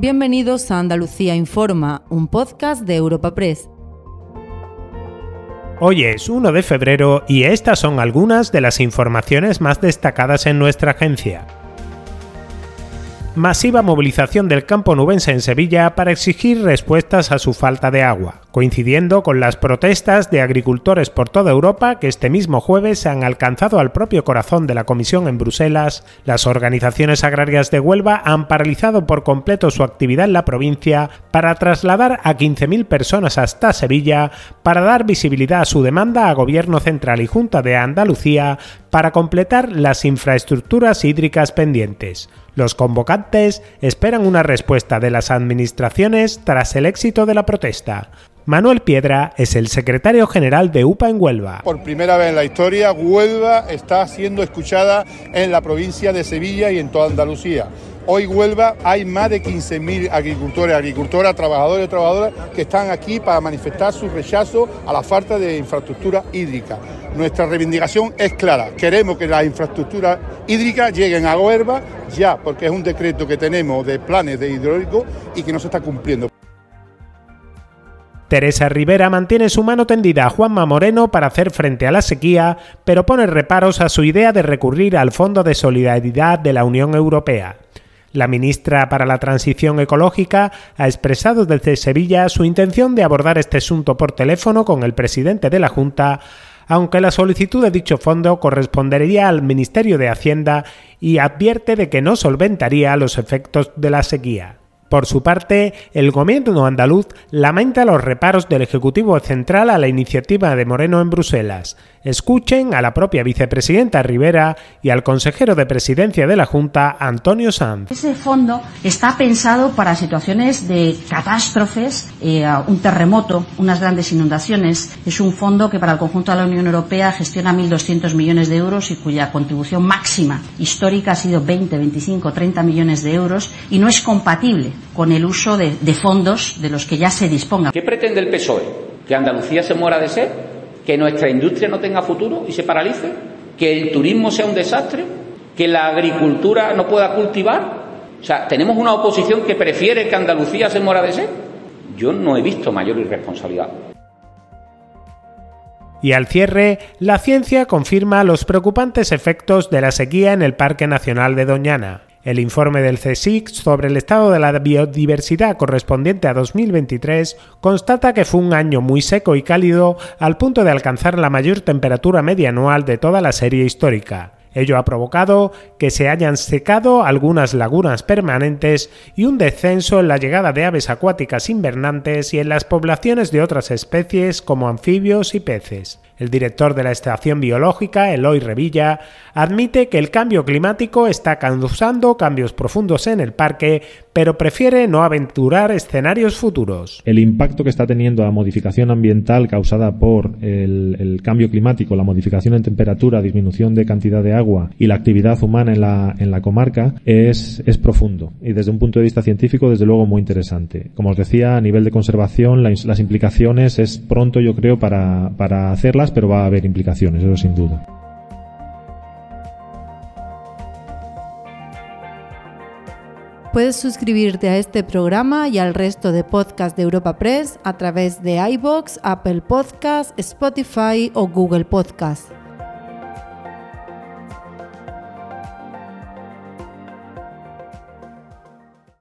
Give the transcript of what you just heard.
Bienvenidos a Andalucía Informa, un podcast de Europa Press. Hoy es 1 de febrero y estas son algunas de las informaciones más destacadas en nuestra agencia masiva movilización del campo nubense en Sevilla para exigir respuestas a su falta de agua, coincidiendo con las protestas de agricultores por toda Europa que este mismo jueves han alcanzado al propio corazón de la Comisión en Bruselas, las organizaciones agrarias de Huelva han paralizado por completo su actividad en la provincia para trasladar a 15.000 personas hasta Sevilla para dar visibilidad a su demanda a Gobierno Central y Junta de Andalucía para completar las infraestructuras hídricas pendientes. Los convocantes esperan una respuesta de las administraciones tras el éxito de la protesta. Manuel Piedra es el secretario general de UPA en Huelva. Por primera vez en la historia, Huelva está siendo escuchada en la provincia de Sevilla y en toda Andalucía. Hoy Huelva hay más de 15.000 agricultores, agricultoras, trabajadores y trabajadoras que están aquí para manifestar su rechazo a la falta de infraestructura hídrica. Nuestra reivindicación es clara. Queremos que las infraestructuras hídricas lleguen a Huelva ya, porque es un decreto que tenemos de planes de hidráulico y que no se está cumpliendo. Teresa Rivera mantiene su mano tendida a Juanma Moreno para hacer frente a la sequía, pero pone reparos a su idea de recurrir al Fondo de Solidaridad de la Unión Europea. La ministra para la Transición Ecológica ha expresado desde Sevilla su intención de abordar este asunto por teléfono con el presidente de la Junta, aunque la solicitud de dicho fondo correspondería al Ministerio de Hacienda y advierte de que no solventaría los efectos de la sequía. Por su parte, el gobierno andaluz lamenta los reparos del Ejecutivo Central a la iniciativa de Moreno en Bruselas. Escuchen a la propia vicepresidenta Rivera y al consejero de presidencia de la Junta, Antonio Sanz. Ese fondo está pensado para situaciones de catástrofes, eh, un terremoto, unas grandes inundaciones. Es un fondo que para el conjunto de la Unión Europea gestiona 1.200 millones de euros y cuya contribución máxima histórica ha sido 20, 25, 30 millones de euros y no es compatible con el uso de, de fondos de los que ya se disponga. ¿Qué pretende el PSOE? ¿Que Andalucía se muera de sed? que nuestra industria no tenga futuro y se paralice, que el turismo sea un desastre, que la agricultura no pueda cultivar. O sea, tenemos una oposición que prefiere que Andalucía se muera de sed. Yo no he visto mayor irresponsabilidad. Y al cierre, la ciencia confirma los preocupantes efectos de la sequía en el Parque Nacional de Doñana. El informe del CSIC sobre el estado de la biodiversidad correspondiente a 2023 constata que fue un año muy seco y cálido al punto de alcanzar la mayor temperatura media anual de toda la serie histórica. Ello ha provocado que se hayan secado algunas lagunas permanentes y un descenso en la llegada de aves acuáticas invernantes y en las poblaciones de otras especies como anfibios y peces. El director de la estación biológica, Eloy Revilla, admite que el cambio climático está causando cambios profundos en el parque, pero prefiere no aventurar escenarios futuros. El impacto que está teniendo la modificación ambiental causada por el, cambio climático, la modificación en temperatura, disminución de cantidad de agua y la actividad humana en la, en la comarca es, es profundo y desde un punto de vista científico, desde luego, muy interesante. Como os decía, a nivel de conservación, las implicaciones es pronto, yo creo, para, para hacerlas pero va a haber implicaciones, eso sin duda. Puedes suscribirte a este programa y al resto de podcasts de Europa Press a través de iBox, Apple Podcasts, Spotify o Google Podcasts.